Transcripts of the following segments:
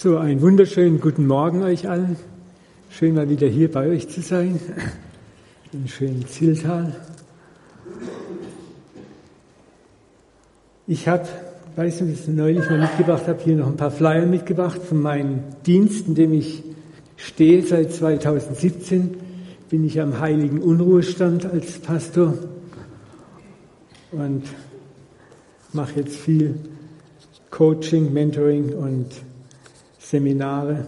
So, einen wunderschönen guten Morgen euch allen. Schön mal wieder hier bei euch zu sein. Im schönen Ziltal. Ich habe, weiß nicht, was ich neulich mal mitgebracht habe, hier noch ein paar Flyer mitgebracht von meinem Dienst, in dem ich stehe seit 2017. Bin ich am Heiligen Unruhestand als Pastor und mache jetzt viel Coaching, Mentoring und Seminare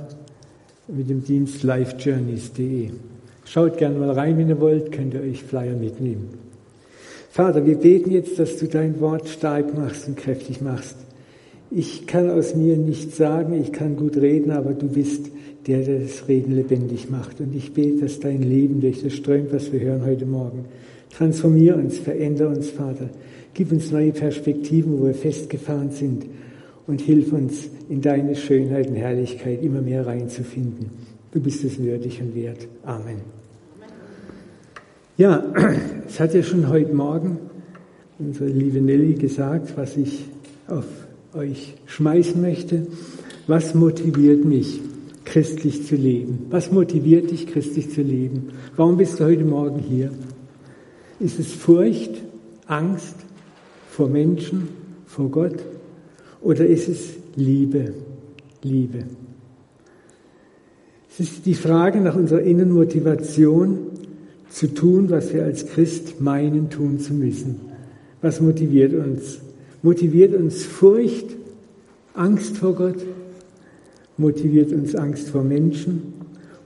mit dem Dienst lifejourneys.de. Schaut gerne mal rein, wenn ihr wollt, könnt ihr euch Flyer mitnehmen. Vater, wir beten jetzt, dass du dein Wort stark machst und kräftig machst. Ich kann aus mir nichts sagen, ich kann gut reden, aber du bist der, der das Reden lebendig macht. Und ich bete, dass dein Leben durch das strömt, was wir hören heute Morgen. Transformier uns, veränder uns, Vater. Gib uns neue Perspektiven, wo wir festgefahren sind und hilf uns in deine Schönheit und Herrlichkeit immer mehr reinzufinden. Du bist es würdig und wert. Amen. Ja, es hat ja schon heute Morgen unsere liebe Nelly gesagt, was ich auf euch schmeißen möchte. Was motiviert mich, christlich zu leben? Was motiviert dich, christlich zu leben? Warum bist du heute Morgen hier? Ist es Furcht, Angst vor Menschen, vor Gott? Oder ist es Liebe? Liebe. Es ist die Frage nach unserer Innenmotivation zu tun, was wir als Christ meinen tun zu müssen. Was motiviert uns? Motiviert uns Furcht, Angst vor Gott? Motiviert uns Angst vor Menschen?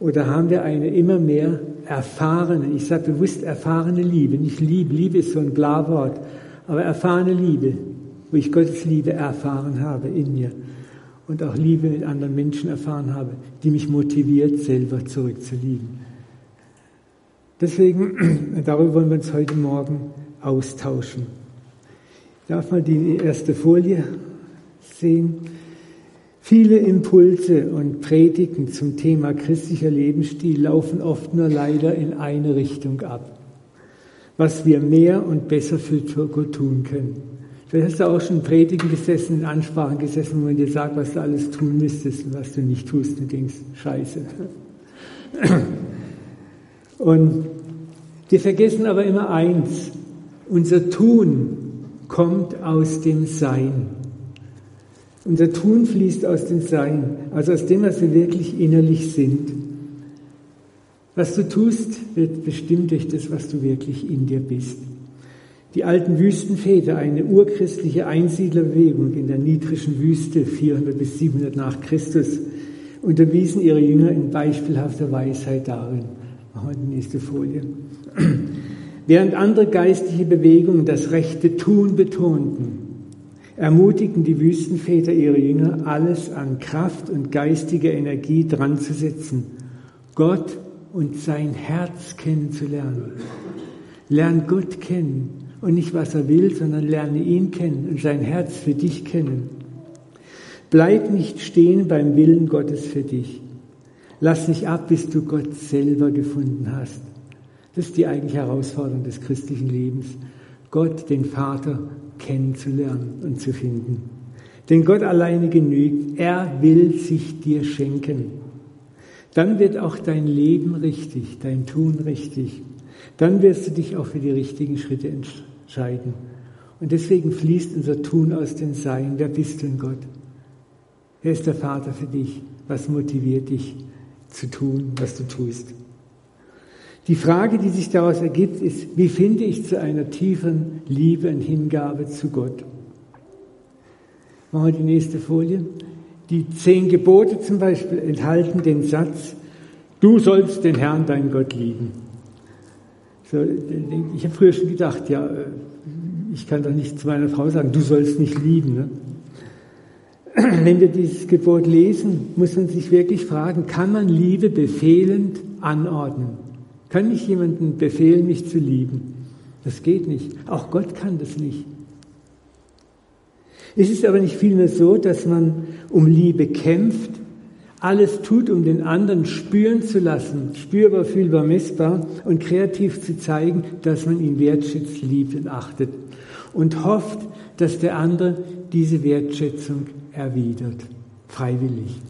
Oder haben wir eine immer mehr erfahrene, ich sage bewusst erfahrene Liebe, nicht Liebe, Liebe ist so ein Blawort, aber erfahrene Liebe, wo ich Gottes Liebe erfahren habe in mir und auch Liebe mit anderen Menschen erfahren habe, die mich motiviert, selber zurückzulieben. Deswegen, darüber wollen wir uns heute Morgen austauschen. Ich darf mal die erste Folie sehen. Viele Impulse und Predigten zum Thema christlicher Lebensstil laufen oft nur leider in eine Richtung ab. Was wir mehr und besser für Gott tun können. Vielleicht hast du auch schon Predigen gesessen, in Ansprachen gesessen, wo man dir sagt, was du alles tun müsstest und was du nicht tust und denkst, scheiße. Und wir vergessen aber immer eins, unser Tun kommt aus dem Sein. Unser Tun fließt aus dem Sein, also aus dem, was wir wirklich innerlich sind. Was du tust, wird bestimmt durch das, was du wirklich in dir bist. Die alten Wüstenväter, eine urchristliche Einsiedlerbewegung in der niedrigen Wüste 400 bis 700 nach Christus, unterwiesen ihre Jünger in beispielhafter Weisheit darin. Machen wir die nächste Folie. Während andere geistliche Bewegungen das rechte Tun betonten, ermutigten die Wüstenväter ihre Jünger, alles an Kraft und geistiger Energie dran zu setzen, Gott und sein Herz kennenzulernen. Lern Gott kennen und nicht, was er will, sondern lerne ihn kennen und sein Herz für dich kennen. Bleib nicht stehen beim Willen Gottes für dich. Lass nicht ab, bis du Gott selber gefunden hast. Das ist die eigentliche Herausforderung des christlichen Lebens, Gott, den Vater, kennenzulernen und zu finden. Denn Gott alleine genügt. Er will sich dir schenken. Dann wird auch dein Leben richtig, dein Tun richtig. Dann wirst du dich auch für die richtigen Schritte entscheiden scheiden. Und deswegen fließt unser Tun aus dem Sein. Wer bist du in Gott? Wer ist der Vater für dich? Was motiviert dich zu tun, was du tust? Die Frage, die sich daraus ergibt, ist, wie finde ich zu einer tiefen Liebe und Hingabe zu Gott? Machen wir die nächste Folie. Die zehn Gebote zum Beispiel enthalten den Satz, du sollst den Herrn, dein Gott, lieben. So, ich habe früher schon gedacht, ja, ich kann doch nicht zu meiner Frau sagen, du sollst nicht lieben. Ne? Wenn wir dieses Gebot lesen, muss man sich wirklich fragen, kann man Liebe befehlend anordnen? Kann ich jemanden befehlen, mich zu lieben? Das geht nicht. Auch Gott kann das nicht. Es ist aber nicht vielmehr so, dass man um Liebe kämpft, alles tut, um den anderen spüren zu lassen, spürbar, fühlbar, messbar und kreativ zu zeigen, dass man ihn wertschätzt, liebt und achtet und hofft, dass der andere diese Wertschätzung erwidert, freiwillig.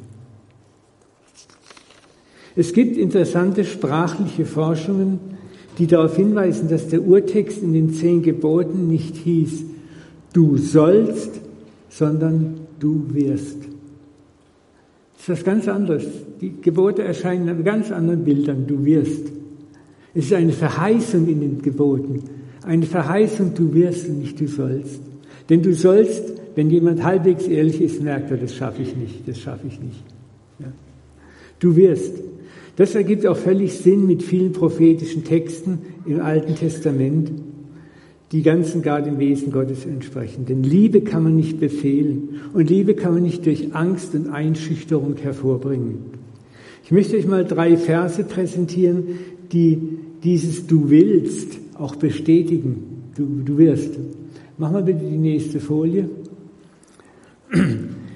Es gibt interessante sprachliche Forschungen, die darauf hinweisen, dass der Urtext in den zehn Geboten nicht hieß, du sollst, sondern du wirst. Das ist was ganz anderes. Die Gebote erscheinen in ganz anderen Bildern. Du wirst. Es ist eine Verheißung in den Geboten. Eine Verheißung, du wirst und nicht du sollst. Denn du sollst, wenn jemand halbwegs ehrlich ist, merkt er, das schaffe ich nicht, das schaffe ich nicht. Ja. Du wirst. Das ergibt auch völlig Sinn mit vielen prophetischen Texten im Alten Testament, die ganzen gar dem Wesen Gottes entsprechen. Denn Liebe kann man nicht befehlen und Liebe kann man nicht durch Angst und Einschüchterung hervorbringen. Ich möchte euch mal drei Verse präsentieren, die dieses Du willst auch bestätigen. Du, du wirst. Mach mal bitte die nächste Folie.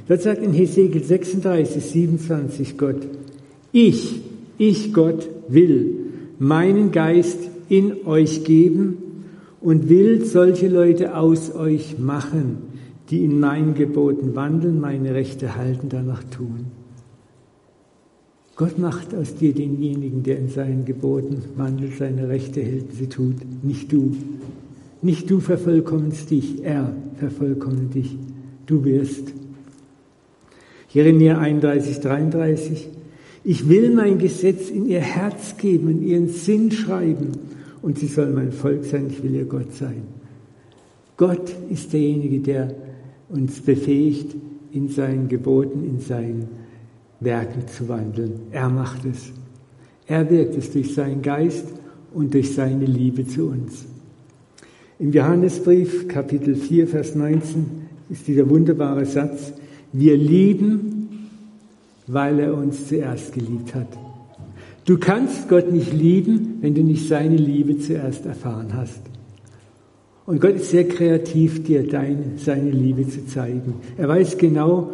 Dort sagt in Hesekiel 36, 27 Gott, ich, ich Gott will meinen Geist in euch geben und will solche Leute aus euch machen, die in meinen Geboten wandeln, meine Rechte halten, danach tun. Gott macht aus dir denjenigen, der in seinen Geboten wandelt, seine Rechte hält, sie tut, nicht du. Nicht du vervollkommnest dich, er vervollkommnet dich. Du wirst. Jeremia 31, 33. Ich will mein Gesetz in ihr Herz geben, in ihren Sinn schreiben und sie soll mein Volk sein, ich will ihr Gott sein. Gott ist derjenige, der uns befähigt, in seinen Geboten, in seinen Werken zu wandeln. Er macht es. Er wirkt es durch seinen Geist und durch seine Liebe zu uns. Im Johannesbrief Kapitel 4, Vers 19 ist dieser wunderbare Satz, wir lieben, weil er uns zuerst geliebt hat. Du kannst Gott nicht lieben, wenn du nicht seine Liebe zuerst erfahren hast. Und Gott ist sehr kreativ, dir deine, seine Liebe zu zeigen. Er weiß genau,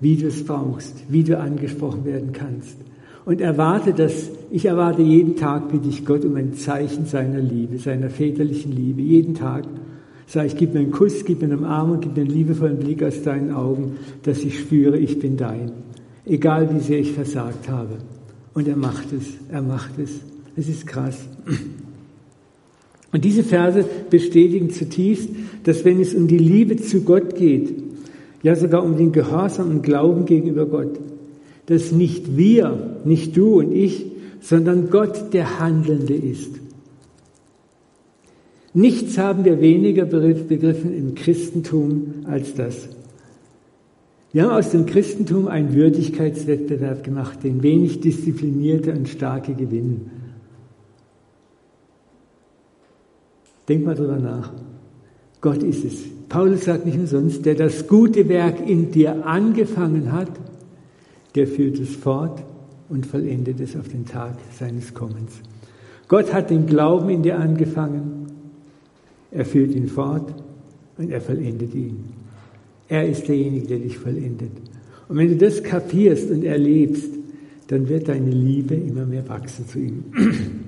wie du es brauchst, wie du angesprochen werden kannst. Und erwarte das, ich erwarte jeden Tag, bitte ich Gott um ein Zeichen seiner Liebe, seiner väterlichen Liebe, jeden Tag. Sag ich, gib mir einen Kuss, gib mir einen Arm und gib mir einen liebevollen Blick aus deinen Augen, dass ich spüre, ich bin dein. Egal wie sehr ich versagt habe. Und er macht es, er macht es. Es ist krass. Und diese Verse bestätigen zutiefst, dass wenn es um die Liebe zu Gott geht, ja sogar um den Gehorsam und Glauben gegenüber Gott, dass nicht wir, nicht du und ich, sondern Gott der Handelnde ist. Nichts haben wir weniger begriffen im Christentum als das. Wir haben aus dem Christentum einen Würdigkeitswettbewerb gemacht, den wenig disziplinierte und starke gewinnen. Denk mal drüber nach. Gott ist es. Paulus sagt nicht umsonst, der das gute Werk in dir angefangen hat, der führt es fort und vollendet es auf den Tag seines Kommens. Gott hat den Glauben in dir angefangen, er führt ihn fort und er vollendet ihn. Er ist derjenige, der dich vollendet. Und wenn du das kapierst und erlebst, dann wird deine Liebe immer mehr wachsen zu ihm.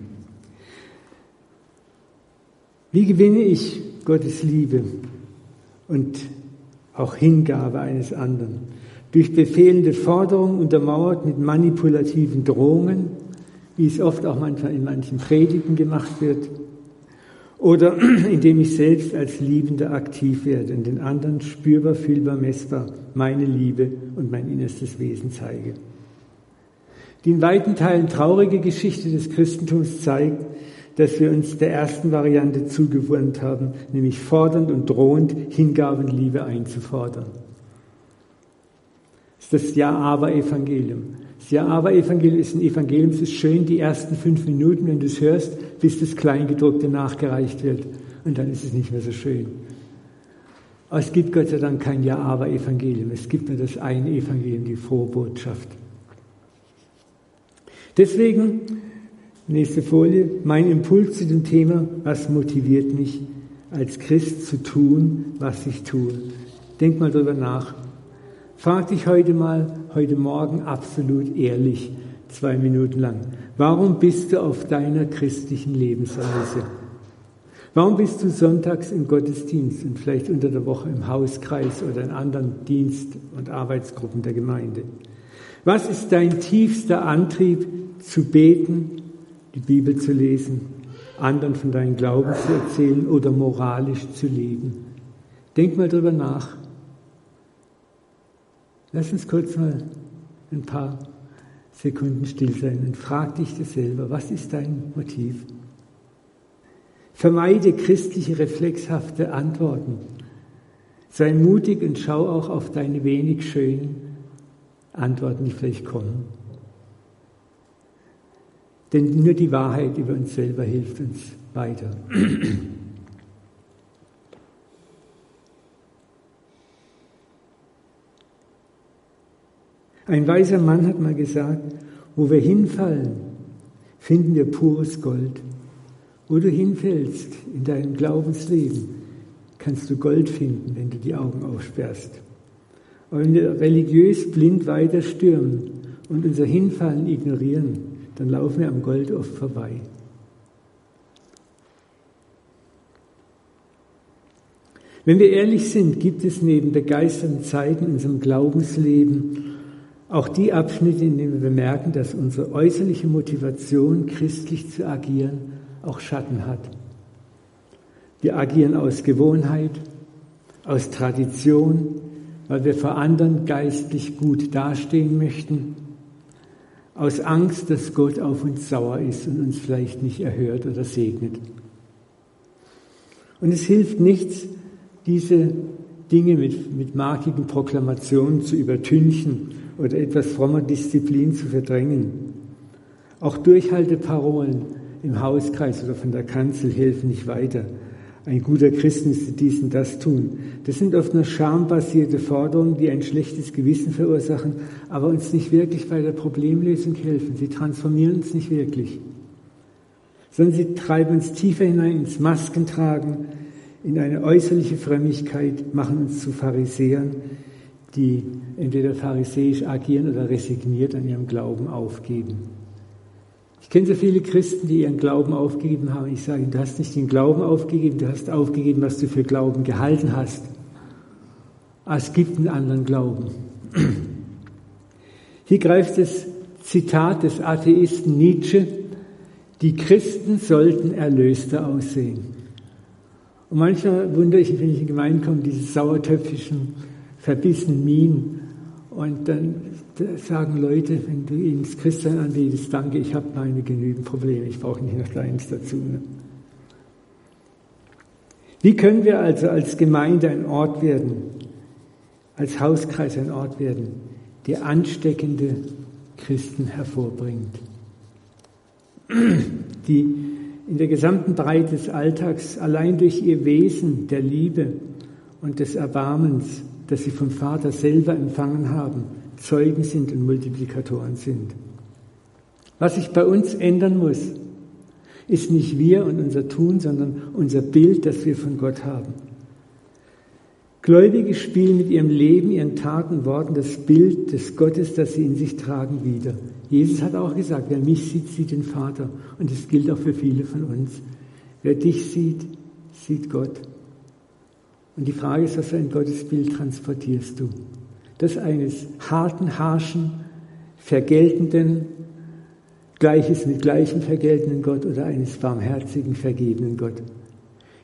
Wie gewinne ich Gottes Liebe und auch Hingabe eines anderen? Durch befehlende Forderungen untermauert mit manipulativen Drohungen, wie es oft auch manchmal in manchen Predigten gemacht wird, oder indem ich selbst als Liebender aktiv werde und den anderen spürbar, fühlbar, messbar meine Liebe und mein innerstes Wesen zeige. Die in weiten Teilen traurige Geschichte des Christentums zeigt, dass wir uns der ersten Variante zugewandt haben, nämlich fordernd und drohend Hingabe und Liebe einzufordern. Das ist das Ja-Aber-Evangelium. Das Ja-Aber-Evangelium ist ein Evangelium, es ist schön die ersten fünf Minuten, wenn du es hörst, bis das Kleingedruckte nachgereicht wird. Und dann ist es nicht mehr so schön. Aber es gibt Gott sei Dank kein Ja-Aber-Evangelium. Es gibt nur das eine Evangelium, die frohe Botschaft. Deswegen, nächste Folie, mein Impuls zu dem Thema, was motiviert mich als Christ zu tun, was ich tue. Denk mal drüber nach. Frag dich heute mal, heute Morgen absolut ehrlich, zwei Minuten lang. Warum bist du auf deiner christlichen Lebensreise? Warum bist du sonntags im Gottesdienst und vielleicht unter der Woche im Hauskreis oder in anderen Dienst- und Arbeitsgruppen der Gemeinde? Was ist dein tiefster Antrieb zu beten, die Bibel zu lesen, anderen von deinem Glauben zu erzählen oder moralisch zu leben. Denk mal drüber nach. Lass uns kurz mal ein paar Sekunden still sein und frag dich das selber. Was ist dein Motiv? Vermeide christliche reflexhafte Antworten. Sei mutig und schau auch auf deine wenig schönen Antworten, die vielleicht kommen. Denn nur die Wahrheit über uns selber hilft uns weiter. Ein weiser Mann hat mal gesagt, wo wir hinfallen, finden wir pures Gold. Wo du hinfällst in deinem Glaubensleben, kannst du Gold finden, wenn du die Augen aufsperrst. Aber wenn wir religiös blind weiter stürmen und unser Hinfallen ignorieren, dann laufen wir am Gold oft vorbei. Wenn wir ehrlich sind, gibt es neben begeisternden Zeiten in unserem Glaubensleben auch die Abschnitte, in denen wir bemerken, dass unsere äußerliche Motivation, christlich zu agieren, auch Schatten hat. Wir agieren aus Gewohnheit, aus Tradition, weil wir vor anderen geistlich gut dastehen möchten, aus Angst, dass Gott auf uns sauer ist und uns vielleicht nicht erhört oder segnet. Und es hilft nichts, diese Dinge mit, mit markigen Proklamationen zu übertünchen oder etwas frommer Disziplin zu verdrängen. Auch Durchhalteparolen im Hauskreis oder von der Kanzel helfen nicht weiter. Ein guter Christ müsste dies und das tun. Das sind oft nur schambasierte Forderungen, die ein schlechtes Gewissen verursachen, aber uns nicht wirklich bei der Problemlösung helfen. Sie transformieren uns nicht wirklich, sondern sie treiben uns tiefer hinein ins Maskentragen, in eine äußerliche Frömmigkeit, machen uns zu Pharisäern, die entweder pharisäisch agieren oder resigniert an ihrem Glauben aufgeben. Ich kenne so viele Christen, die ihren Glauben aufgegeben haben. Ich sage, du hast nicht den Glauben aufgegeben, du hast aufgegeben, was du für Glauben gehalten hast. Aber es gibt einen anderen Glauben. Hier greift das Zitat des Atheisten Nietzsche, die Christen sollten erlöster aussehen. Und manchmal wundere ich, wenn ich in Gemeinden komme, diese sauertöpfischen, verbissenen Minen. Und dann sagen Leute, wenn du ihnen das Christsein anbietest, danke, ich habe meine genügend Probleme, ich brauche nicht noch deins dazu. Ne? Wie können wir also als Gemeinde ein Ort werden, als Hauskreis ein Ort werden, der ansteckende Christen hervorbringt, die in der gesamten Breite des Alltags allein durch ihr Wesen der Liebe und des Erbarmens, das sie vom Vater selber empfangen haben, Zeugen sind und Multiplikatoren sind. Was sich bei uns ändern muss, ist nicht wir und unser Tun, sondern unser Bild, das wir von Gott haben. Gläubige spielen mit ihrem Leben, ihren Taten, Worten das Bild des Gottes, das sie in sich tragen, wieder. Jesus hat auch gesagt, wer mich sieht, sieht den Vater. Und das gilt auch für viele von uns. Wer dich sieht, sieht Gott. Und die Frage ist, was für ein Gottesbild transportierst du? das eines harten, harschen, vergeltenden, Gleiches mit gleichem vergeltenden Gott oder eines barmherzigen, vergebenen Gott.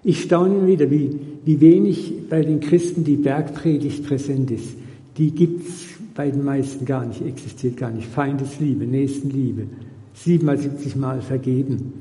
Ich staune wieder, wie, wie wenig bei den Christen die Bergpredigt präsent ist. Die gibt's bei den meisten gar nicht, existiert gar nicht. Feindesliebe, Nächstenliebe, siebenmal, siebzigmal vergeben.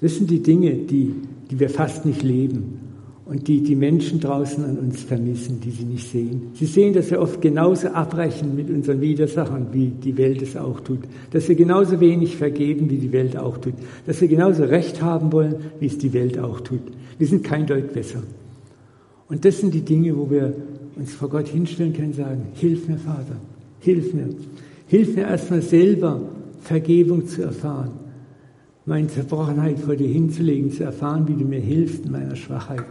Das sind die Dinge, die, die wir fast nicht leben und die die Menschen draußen an uns vermissen, die sie nicht sehen. Sie sehen, dass wir oft genauso abbrechen mit unseren Widersachern, wie die Welt es auch tut. Dass wir genauso wenig vergeben, wie die Welt auch tut. Dass wir genauso Recht haben wollen, wie es die Welt auch tut. Wir sind kein Deut besser. Und das sind die Dinge, wo wir uns vor Gott hinstellen können und sagen, hilf mir, Vater, hilf mir. Hilf mir erstmal selber Vergebung zu erfahren meine Zerbrochenheit vor dir hinzulegen, zu erfahren, wie du mir hilfst in meiner Schwachheit.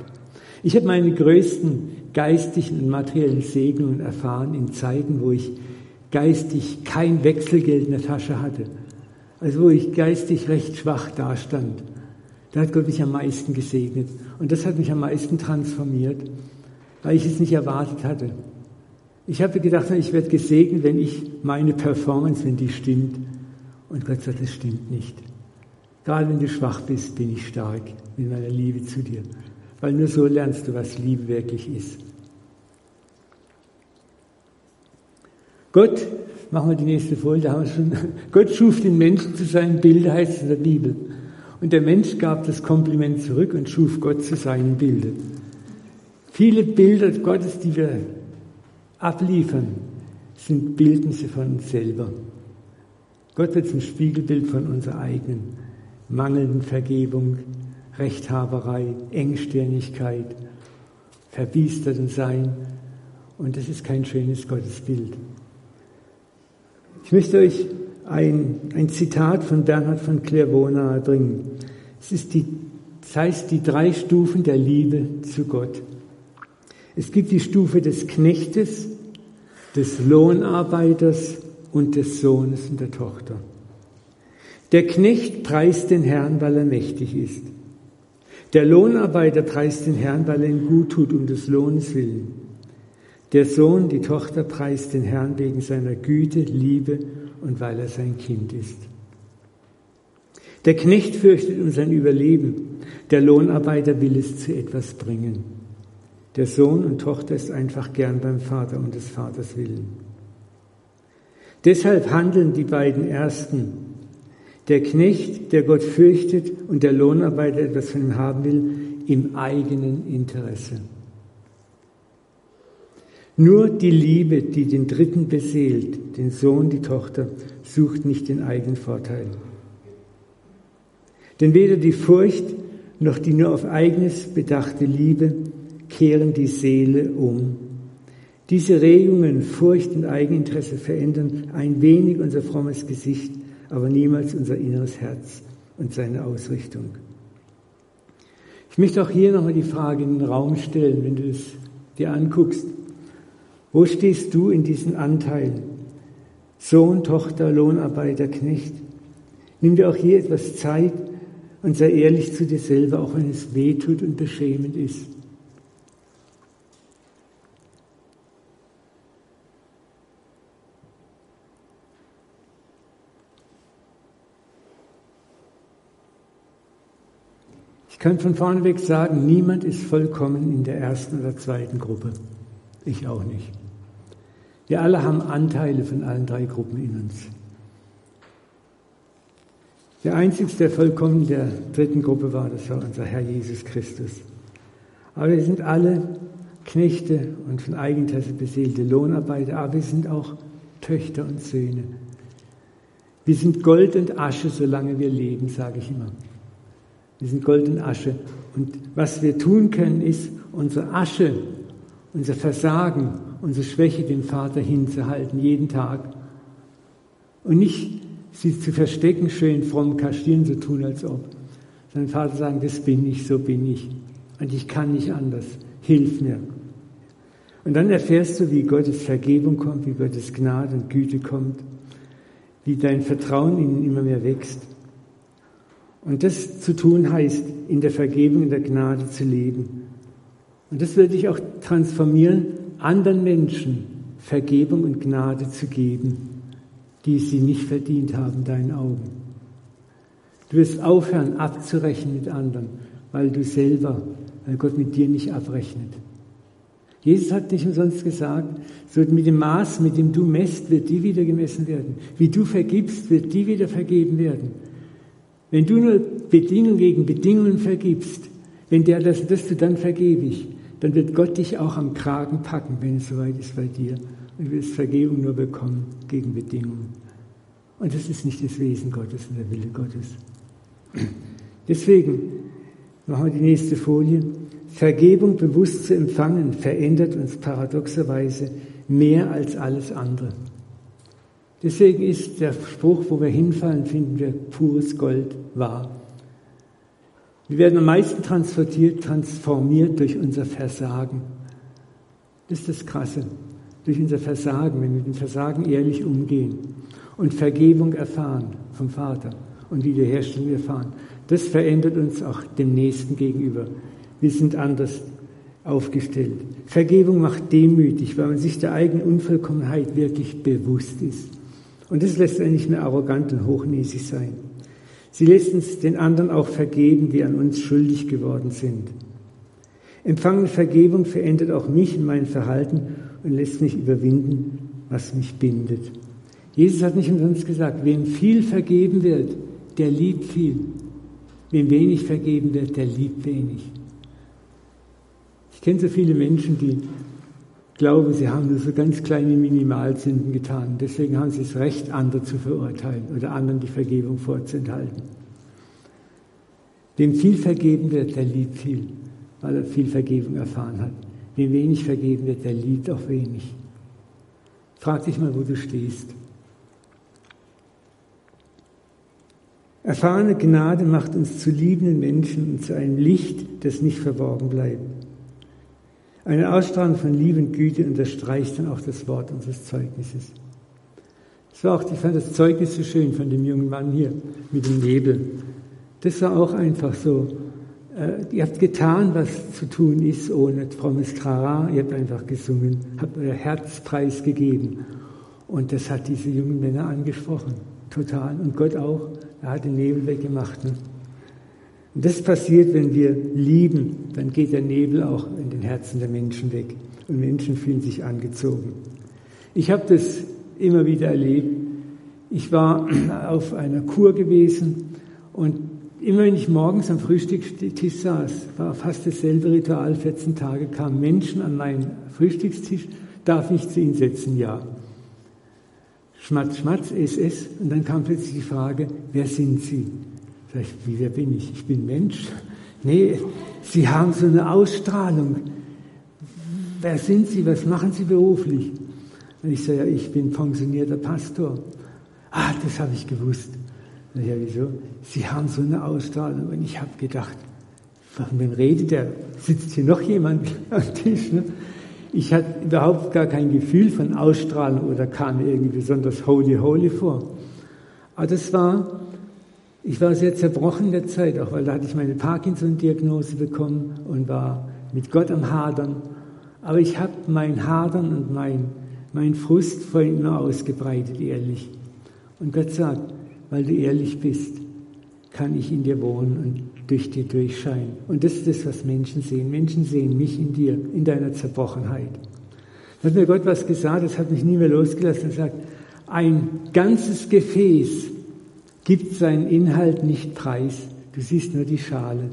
Ich habe meine größten geistigen und materiellen Segnungen erfahren in Zeiten, wo ich geistig kein Wechselgeld in der Tasche hatte. Also wo ich geistig recht schwach dastand. Da hat Gott mich am meisten gesegnet. Und das hat mich am meisten transformiert, weil ich es nicht erwartet hatte. Ich habe gedacht, ich werde gesegnet, wenn ich meine Performance, wenn die stimmt. Und Gott sagt, das stimmt nicht. Gerade wenn du schwach bist, bin ich stark mit meiner Liebe zu dir. Weil nur so lernst du, was Liebe wirklich ist. Gott, machen wir die nächste Folie, da haben wir schon, Gott schuf den Menschen zu seinem Bilde, heißt es in der Bibel. Und der Mensch gab das Kompliment zurück und schuf Gott zu seinem Bilde. Viele Bilder Gottes, die wir abliefern, sind Bildnisse von uns selber. Gott wird zum Spiegelbild von unserer eigenen mangelnden Vergebung, Rechthaberei, Engstirnigkeit, verbiesterten Sein. Und das ist kein schönes Gottesbild. Ich möchte euch ein, ein Zitat von Bernhard von Clairvaux bringen. Es, ist die, das heißt die drei Stufen der Liebe zu Gott. Es gibt die Stufe des Knechtes, des Lohnarbeiters und des Sohnes und der Tochter. Der Knecht preist den Herrn, weil er mächtig ist. Der Lohnarbeiter preist den Herrn, weil er ihm gut tut, um des Lohns willen. Der Sohn, die Tochter preist den Herrn wegen seiner Güte, Liebe und weil er sein Kind ist. Der Knecht fürchtet um sein Überleben. Der Lohnarbeiter will es zu etwas bringen. Der Sohn und Tochter ist einfach gern beim Vater und des Vaters willen. Deshalb handeln die beiden Ersten. Der Knecht, der Gott fürchtet und der Lohnarbeiter etwas von ihm haben will, im eigenen Interesse. Nur die Liebe, die den Dritten beseelt, den Sohn, die Tochter, sucht nicht den eigenen Vorteil. Denn weder die Furcht noch die nur auf eigenes bedachte Liebe kehren die Seele um. Diese Regungen, Furcht und Eigeninteresse verändern ein wenig unser frommes Gesicht, aber niemals unser inneres Herz und seine Ausrichtung. Ich möchte auch hier nochmal die Frage in den Raum stellen, wenn du es dir anguckst. Wo stehst du in diesen Anteilen? Sohn, Tochter, Lohnarbeiter, Knecht. Nimm dir auch hier etwas Zeit und sei ehrlich zu dir selber, auch wenn es weh tut und beschämend ist. Kann von vorneweg sagen, niemand ist vollkommen in der ersten oder zweiten Gruppe. Ich auch nicht. Wir alle haben Anteile von allen drei Gruppen in uns. Der einzige, der vollkommen in der dritten Gruppe war, das war unser Herr Jesus Christus. Aber wir sind alle Knechte und von Eigeninteresse beseelte Lohnarbeiter, aber wir sind auch Töchter und Söhne. Wir sind Gold und Asche, solange wir leben, sage ich immer. Wir sind Gold und Asche. Und was wir tun können, ist, unsere Asche, unser Versagen, unsere Schwäche dem Vater hinzuhalten, jeden Tag. Und nicht sie zu verstecken, schön fromm kaschieren zu tun, als ob. Sondern Vater sagen, das bin ich, so bin ich. Und ich kann nicht anders. Hilf mir. Und dann erfährst du, wie Gottes Vergebung kommt, wie Gottes Gnade und Güte kommt, wie dein Vertrauen in ihn immer mehr wächst. Und das zu tun heißt, in der Vergebung, in der Gnade zu leben. Und das wird dich auch transformieren, anderen Menschen Vergebung und Gnade zu geben, die sie nicht verdient haben, in deinen Augen. Du wirst aufhören, abzurechnen mit anderen, weil du selber, weil Gott mit dir nicht abrechnet. Jesus hat nicht umsonst gesagt, so mit dem Maß, mit dem du messt, wird die wieder gemessen werden. Wie du vergibst, wird die wieder vergeben werden. Wenn du nur Bedingungen gegen Bedingungen vergibst, wenn der das, das du dann vergebe ich, dann wird Gott dich auch am Kragen packen, wenn es soweit ist bei dir. Und du wirst Vergebung nur bekommen gegen Bedingungen. Und das ist nicht das Wesen Gottes und der Wille Gottes. Deswegen machen wir die nächste Folie. Vergebung bewusst zu empfangen verändert uns paradoxerweise mehr als alles andere. Deswegen ist der Spruch, wo wir hinfallen, finden wir pures Gold wahr. Wir werden am meisten transportiert, transformiert durch unser Versagen. Das ist das Krasse. Durch unser Versagen, wenn wir mit dem Versagen ehrlich umgehen und Vergebung erfahren vom Vater und Wiederherstellung erfahren, das verändert uns auch dem Nächsten gegenüber. Wir sind anders aufgestellt. Vergebung macht demütig, weil man sich der eigenen Unvollkommenheit wirklich bewusst ist Und das lässt einen nicht mehr arrogant und hochnäsig sein. Sie lässt uns den anderen auch vergeben, die an uns schuldig geworden sind. Empfangene Vergebung verändert auch mich in mein Verhalten und lässt mich überwinden, was mich bindet. Jesus hat nicht umsonst gesagt, wem viel vergeben wird, der liebt viel. Wem wenig vergeben wird, der liebt wenig. Ich kenne so viele Menschen, die glauben, sie haben nur so ganz kleine Minimalsünden getan. Deswegen haben sie das Recht, andere zu verurteilen oder anderen die Vergebung vorzuenthalten. Wem viel vergeben wird, der liebt viel, weil er viel Vergebung erfahren hat. Wem wenig vergeben wird, der liebt auch wenig. Frag dich mal, wo du stehst. Erfahrene Gnade macht uns zu liebenden Menschen und zu einem Licht, das nicht verborgen bleibt. Eine Ausstrahlung von Liebe und Güte unterstreicht dann auch das Wort unseres Zeugnisses. Das war auch, ich fand das Zeugnis so schön von dem jungen Mann hier mit dem Nebel. Das war auch einfach so. Äh, ihr habt getan, was zu tun ist, ohne frommes Trara. Ihr habt einfach gesungen, habt euer Herzpreis gegeben. Und das hat diese jungen Männer angesprochen. Total. Und Gott auch. Er hat den Nebel weggemacht. Ne? Und das passiert, wenn wir lieben, dann geht der Nebel auch in den Herzen der Menschen weg und Menschen fühlen sich angezogen. Ich habe das immer wieder erlebt. Ich war auf einer Kur gewesen und immer wenn ich morgens am Frühstückstisch saß, war fast dasselbe Ritual, 14 Tage kamen Menschen an meinen Frühstückstisch, darf ich zu ihnen setzen? Ja. Schmatz, Schmatz, SS. Und dann kam plötzlich die Frage, wer sind Sie? Sag ich, wie, wer bin ich? Ich bin Mensch. Nee, Sie haben so eine Ausstrahlung. Wer sind Sie? Was machen Sie beruflich? Und ich sage, ja, ich bin pensionierter Pastor. Ah, das habe ich gewusst. Und ja, wieso? Sie haben so eine Ausstrahlung. Und ich habe gedacht, von wem redet der? Sitzt hier noch jemand am Tisch? Ne? Ich hatte überhaupt gar kein Gefühl von Ausstrahlung oder kam mir irgendwie besonders holy, holy vor. Aber das war, ich war sehr zerbrochen der Zeit, auch weil da hatte ich meine Parkinson-Diagnose bekommen und war mit Gott am Hadern. Aber ich habe mein Hadern und mein, mein Frust vor ihm ausgebreitet, ehrlich. Und Gott sagt, weil du ehrlich bist, kann ich in dir wohnen und durch dir durchscheinen. Und das ist das, was Menschen sehen. Menschen sehen mich in dir, in deiner Zerbrochenheit. Da hat mir Gott was gesagt, das hat mich nie mehr losgelassen. Er sagt, ein ganzes Gefäß gibt seinen Inhalt nicht preis. Du siehst nur die Schale.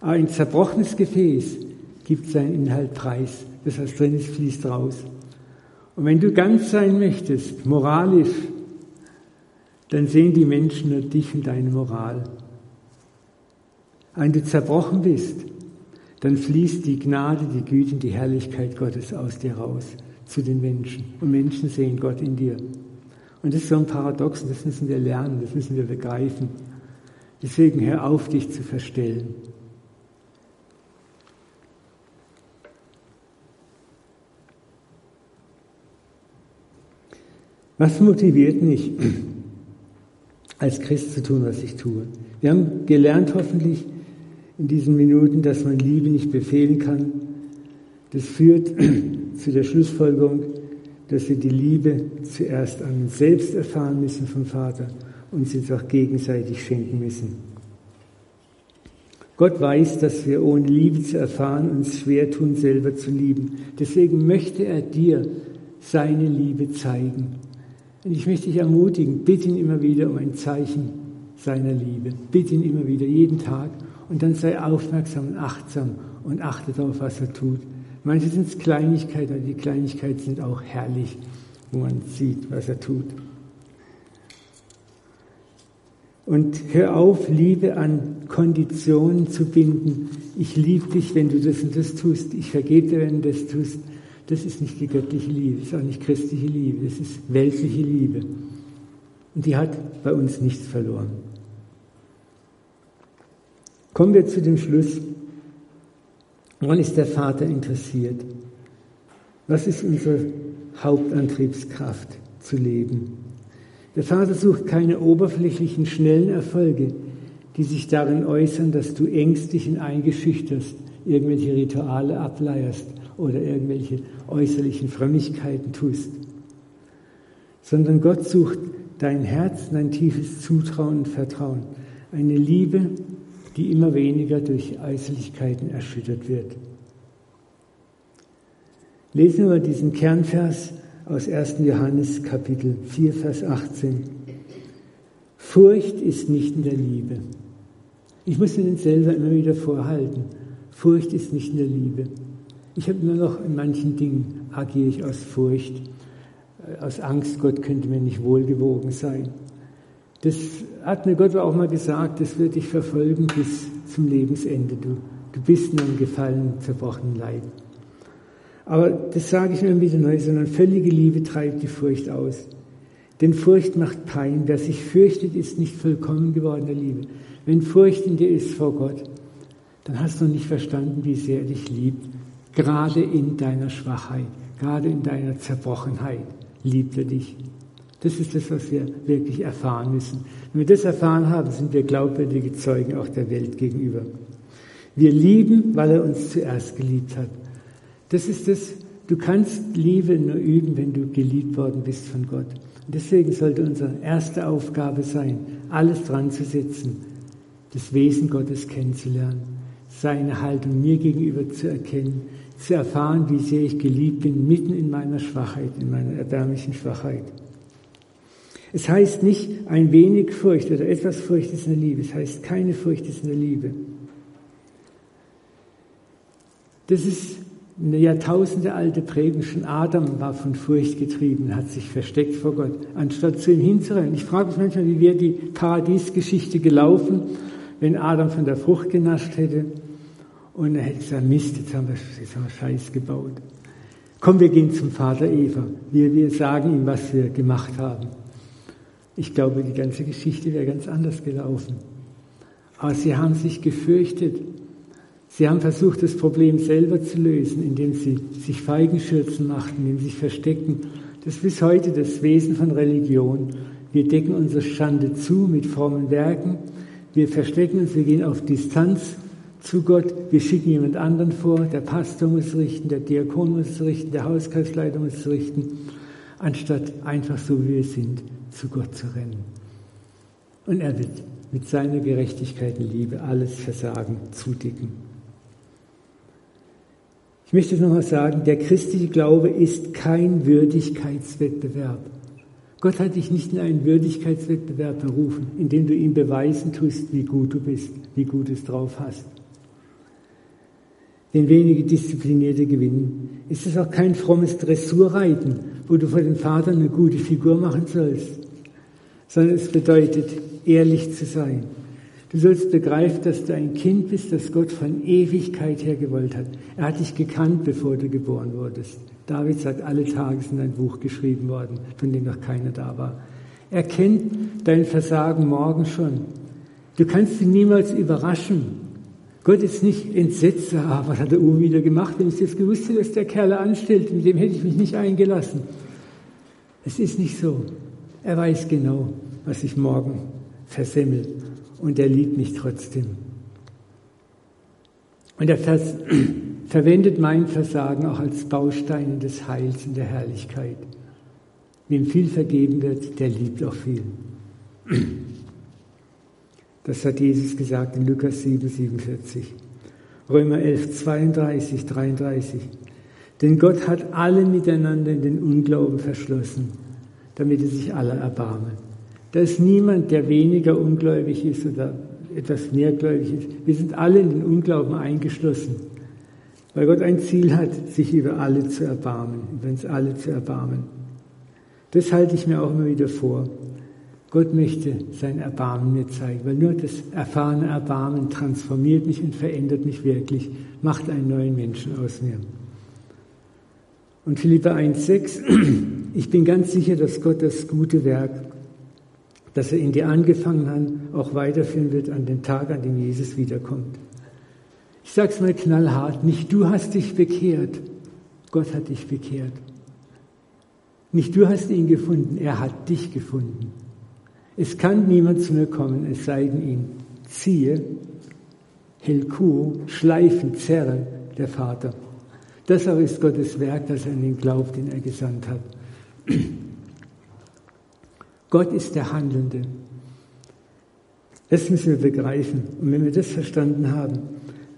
Aber ein zerbrochenes Gefäß gibt seinen Inhalt preis. Das, was drin ist, fließt raus. Und wenn du ganz sein möchtest, moralisch, dann sehen die Menschen nur dich und deine Moral. Wenn du zerbrochen bist, dann fließt die Gnade, die Güte und die Herrlichkeit Gottes aus dir raus zu den Menschen. Und Menschen sehen Gott in dir. Und das ist so ein Paradox, und das müssen wir lernen, das müssen wir begreifen. Deswegen hör auf, dich zu verstellen. Was motiviert mich, als Christ zu tun, was ich tue? Wir haben gelernt hoffentlich, in diesen Minuten, dass man Liebe nicht befehlen kann. Das führt zu der Schlussfolgerung, dass wir die Liebe zuerst an uns selbst erfahren müssen vom Vater und sie uns auch gegenseitig schenken müssen. Gott weiß, dass wir ohne Liebe zu erfahren uns schwer tun, selber zu lieben. Deswegen möchte er dir seine Liebe zeigen. Und ich möchte dich ermutigen, bitte ihn immer wieder um ein Zeichen seiner Liebe. Bitte ihn immer wieder, jeden Tag und dann sei aufmerksam und achtsam und achte darauf, was er tut. Manche sind es Kleinigkeiten, aber die Kleinigkeiten sind auch herrlich, wo man sieht, was er tut. Und hör auf, Liebe an Konditionen zu binden. Ich liebe dich, wenn du das und das tust. Ich vergebe dir, wenn du das tust. Das ist nicht die göttliche Liebe, das ist auch nicht christliche Liebe, das ist weltliche Liebe. Und die hat bei uns nichts verloren. Kommen wir zu dem Schluss. Woran ist der Vater interessiert? Was ist unsere Hauptantriebskraft zu leben? Der Vater sucht keine oberflächlichen, schnellen Erfolge, die sich darin äußern, dass du ängstlich und eingeschüchterst irgendwelche Rituale ableierst oder irgendwelche äußerlichen Frömmigkeiten tust, sondern Gott sucht dein Herz, dein tiefes Zutrauen und Vertrauen. Eine Liebe, die immer weniger durch Äußerlichkeiten erschüttert wird. Lesen wir diesen Kernvers aus 1. Johannes Kapitel 4, Vers 18. Furcht ist nicht in der Liebe. Ich muss mir den selber immer wieder vorhalten. Furcht ist nicht in der Liebe. Ich habe nur noch in manchen Dingen agiere ich aus Furcht, äh, aus Angst, Gott könnte mir nicht wohlgewogen sein. Das hat mir Gott auch mal gesagt, das wird dich verfolgen bis zum Lebensende. Du, du bist nur ein gefallen, zerbrochenen Leib. Aber das sage ich mir wieder neu, sondern völlige Liebe treibt die Furcht aus. Denn Furcht macht Pein. Wer sich fürchtet, ist nicht vollkommen geworden der Liebe. Wenn Furcht in dir ist vor Gott, dann hast du noch nicht verstanden, wie sehr er dich liebt Gerade in deiner Schwachheit, gerade in deiner Zerbrochenheit liebt er dich. Das ist das, was wir wirklich erfahren müssen. Wenn wir das erfahren haben, sind wir glaubwürdige Zeugen auch der Welt gegenüber. Wir lieben, weil er uns zuerst geliebt hat. Das ist das, du kannst Liebe nur üben, wenn du geliebt worden bist von Gott. Und deswegen sollte unsere erste Aufgabe sein, alles dran zu setzen, das Wesen Gottes kennenzulernen, seine Haltung mir gegenüber zu erkennen, zu erfahren, wie sehr ich geliebt bin, mitten in meiner Schwachheit, in meiner erbärmlichen Schwachheit. Es heißt nicht ein wenig Furcht oder etwas Furcht ist in der Liebe. Es heißt keine Furcht ist in der Liebe. Das ist eine Jahrtausende alte Prägung. Schon Adam war von Furcht getrieben, hat sich versteckt vor Gott, anstatt zu ihm hinzurennen. Ich frage mich manchmal, wie wäre die Paradiesgeschichte gelaufen, wenn Adam von der Frucht genascht hätte und er hätte gesagt, Mist, jetzt haben wir, jetzt haben wir Scheiß gebaut. Komm, wir gehen zum Vater Eva. Wir, wir sagen ihm, was wir gemacht haben. Ich glaube, die ganze Geschichte wäre ganz anders gelaufen. Aber sie haben sich gefürchtet. Sie haben versucht, das Problem selber zu lösen, indem sie sich Feigenschürzen machten, indem sie sich verstecken. Das ist bis heute das Wesen von Religion. Wir decken unsere Schande zu mit frommen Werken. Wir verstecken uns, wir gehen auf Distanz zu Gott. Wir schicken jemand anderen vor, der Pastor muss richten, der Diakon muss richten, der Hauskreisleiter muss richten, anstatt einfach so wie wir sind, zu Gott zu rennen. Und er wird mit seiner Gerechtigkeit und Liebe alles Versagen zudicken. Ich möchte es nochmal sagen, der christliche Glaube ist kein Würdigkeitswettbewerb. Gott hat dich nicht in einen Würdigkeitswettbewerb berufen, in dem du ihm beweisen tust, wie gut du bist, wie gut es drauf hast den wenige Disziplinierte gewinnen. Ist es auch kein frommes Dressurreiten, wo du vor den Vater eine gute Figur machen sollst, sondern es bedeutet, ehrlich zu sein. Du sollst begreifen, dass du ein Kind bist, das Gott von Ewigkeit her gewollt hat. Er hat dich gekannt, bevor du geboren wurdest. David sagt, alle Tage sind ein Buch geschrieben worden, von dem noch keiner da war. Er kennt dein Versagen morgen schon. Du kannst ihn niemals überraschen. Gott ist nicht entsetzt, ah, was hat der Uwe wieder gemacht, wenn ich jetzt gewusst hätte, was der Kerl anstellt, mit dem hätte ich mich nicht eingelassen. Es ist nicht so. Er weiß genau, was ich morgen versemmel und er liebt mich trotzdem. Und er vers verwendet mein Versagen auch als Baustein des Heils und der Herrlichkeit. Wem viel vergeben wird, der liebt auch viel. Das hat Jesus gesagt in Lukas 7, 47. Römer 11, 32, 33. Denn Gott hat alle miteinander in den Unglauben verschlossen, damit er sich alle erbarme. Da ist niemand, der weniger ungläubig ist oder etwas mehrgläubig ist. Wir sind alle in den Unglauben eingeschlossen, weil Gott ein Ziel hat, sich über alle zu erbarmen, über uns alle zu erbarmen. Das halte ich mir auch immer wieder vor. Gott möchte sein Erbarmen mir zeigen, weil nur das erfahrene Erbarmen transformiert mich und verändert mich wirklich, macht einen neuen Menschen aus mir. Und Philippa 1,6, ich bin ganz sicher, dass Gott das gute Werk, das er in dir angefangen hat, auch weiterführen wird an den Tag, an dem Jesus wiederkommt. Ich sage es mal knallhart, nicht du hast dich bekehrt, Gott hat dich bekehrt. Nicht du hast ihn gefunden, er hat dich gefunden. Es kann niemand zu mir kommen, es sei denn ihn ziehe, Helku, schleifen, zerre, der Vater. Das aber ist Gottes Werk, dass er an ihn glaubt, den er gesandt hat. Gott ist der Handelnde. Das müssen wir begreifen. Und wenn wir das verstanden haben,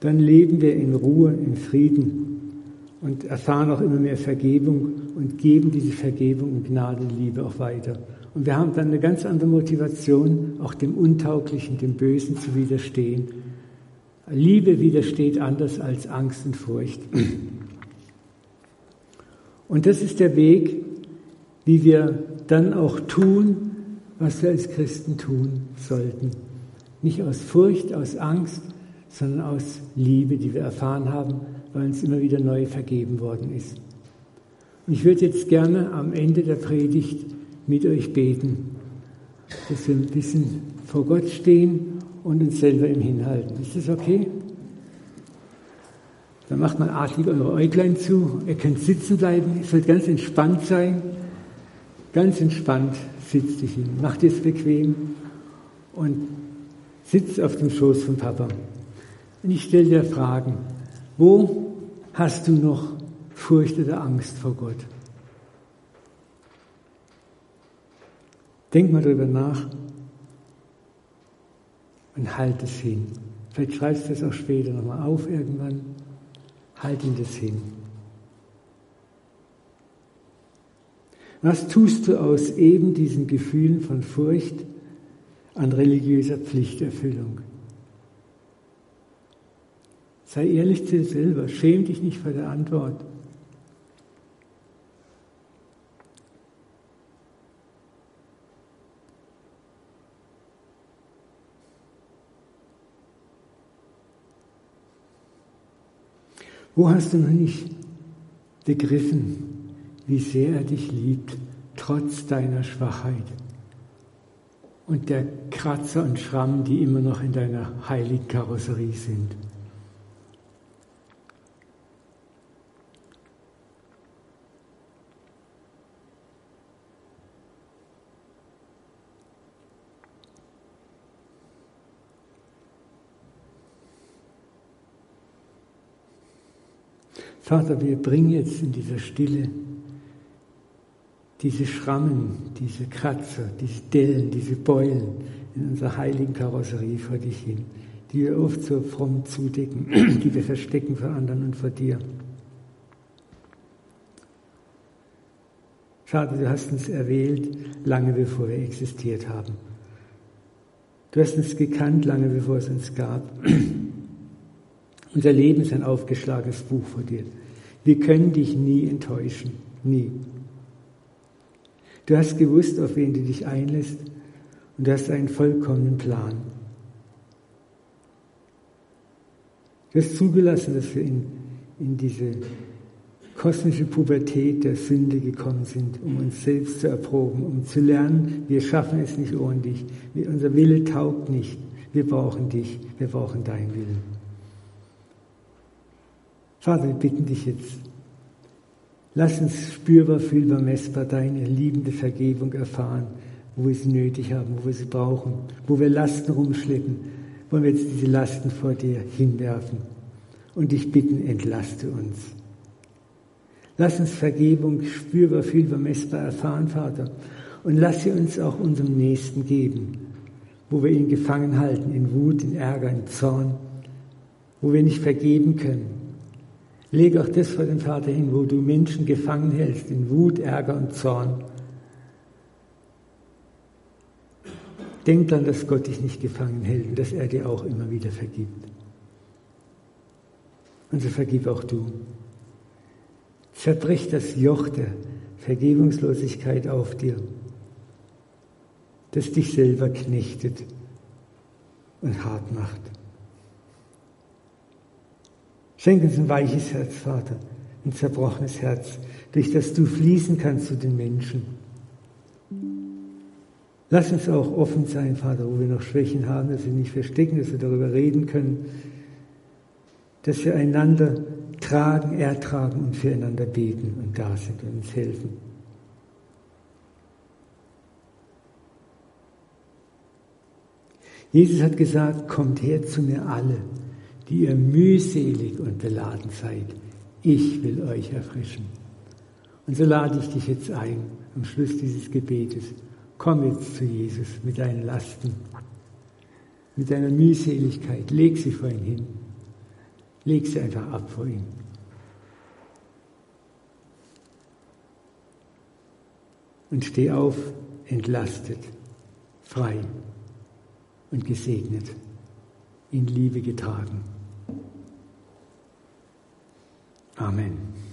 dann leben wir in Ruhe, in Frieden und erfahren auch immer mehr Vergebung und geben diese Vergebung und Gnade und Liebe auch weiter. Und wir haben dann eine ganz andere Motivation, auch dem Untauglichen, dem Bösen zu widerstehen. Liebe widersteht anders als Angst und Furcht. Und das ist der Weg, wie wir dann auch tun, was wir als Christen tun sollten. Nicht aus Furcht, aus Angst, sondern aus Liebe, die wir erfahren haben, weil uns immer wieder neu vergeben worden ist. Und ich würde jetzt gerne am Ende der Predigt mit euch beten, dass wir ein bisschen vor Gott stehen und uns selber im Hinhalten. Ist das okay? Dann macht mal artig eure Äuglein zu. Ihr könnt sitzen bleiben. Es wird ganz entspannt sein. Ganz entspannt sitzt dich hin. Macht es bequem und sitzt auf dem Schoß von Papa. Und ich stelle dir Fragen. Wo hast du noch Furcht oder Angst vor Gott? Denk mal darüber nach und halt es hin. Vielleicht schreibst du es auch später nochmal auf irgendwann. Halt ihn das hin. Was tust du aus eben diesen Gefühlen von Furcht an religiöser Pflichterfüllung? Sei ehrlich zu dir selber, schäm dich nicht vor der Antwort. Wo hast du noch nicht begriffen, wie sehr er dich liebt, trotz deiner Schwachheit und der Kratzer und Schrammen, die immer noch in deiner heiligen Karosserie sind? Vater, wir bringen jetzt in dieser Stille diese Schrammen, diese Kratzer, diese Dellen, diese Beulen in unserer heiligen Karosserie vor dich hin, die wir oft so fromm zudecken, die wir verstecken vor anderen und vor dir. Schade, du hast uns erwählt, lange bevor wir existiert haben. Du hast uns gekannt, lange bevor es uns gab. Unser Leben ist ein aufgeschlagenes Buch vor dir. Wir können dich nie enttäuschen, nie. Du hast gewusst, auf wen du dich einlässt und du hast einen vollkommenen Plan. Du hast zugelassen, dass wir in, in diese kosmische Pubertät der Sünde gekommen sind, um uns selbst zu erproben, um zu lernen, wir schaffen es nicht ohne dich. Unser Wille taugt nicht. Wir brauchen dich. Wir brauchen deinen Willen. Vater, wir bitten dich jetzt, lass uns spürbar, fühlbar, messbar deine liebende Vergebung erfahren, wo wir sie nötig haben, wo wir sie brauchen, wo wir Lasten rumschleppen, wollen wir jetzt diese Lasten vor dir hinwerfen? Und dich bitten, entlaste uns. Lass uns Vergebung spürbar, fühlbar, messbar erfahren, Vater, und lass sie uns auch unserem Nächsten geben, wo wir ihn gefangen halten, in Wut, in Ärger, in Zorn, wo wir nicht vergeben können, Leg auch das vor den Vater hin, wo du Menschen gefangen hältst in Wut, Ärger und Zorn. Denk dann, dass Gott dich nicht gefangen hält und dass er dir auch immer wieder vergibt. Und so vergib auch du. Zerbrich das Joch der Vergebungslosigkeit auf dir, das dich selber knechtet und hart macht. Schenk uns ein weiches Herz, Vater, ein zerbrochenes Herz, durch das du fließen kannst zu den Menschen. Lass uns auch offen sein, Vater, wo wir noch Schwächen haben, dass wir nicht verstecken, dass wir darüber reden können, dass wir einander tragen, ertragen und füreinander beten und da sind und uns helfen. Jesus hat gesagt, kommt her zu mir alle, die ihr mühselig und beladen seid. Ich will euch erfrischen. Und so lade ich dich jetzt ein, am Schluss dieses Gebetes, Komm jetzt zu Jesus mit deinen Lasten, mit deiner Mühseligkeit. Leg sie vor ihn hin. Leg sie einfach ab vor ihn. Und steh auf, entlastet, frei und gesegnet, in Liebe getragen. Amen.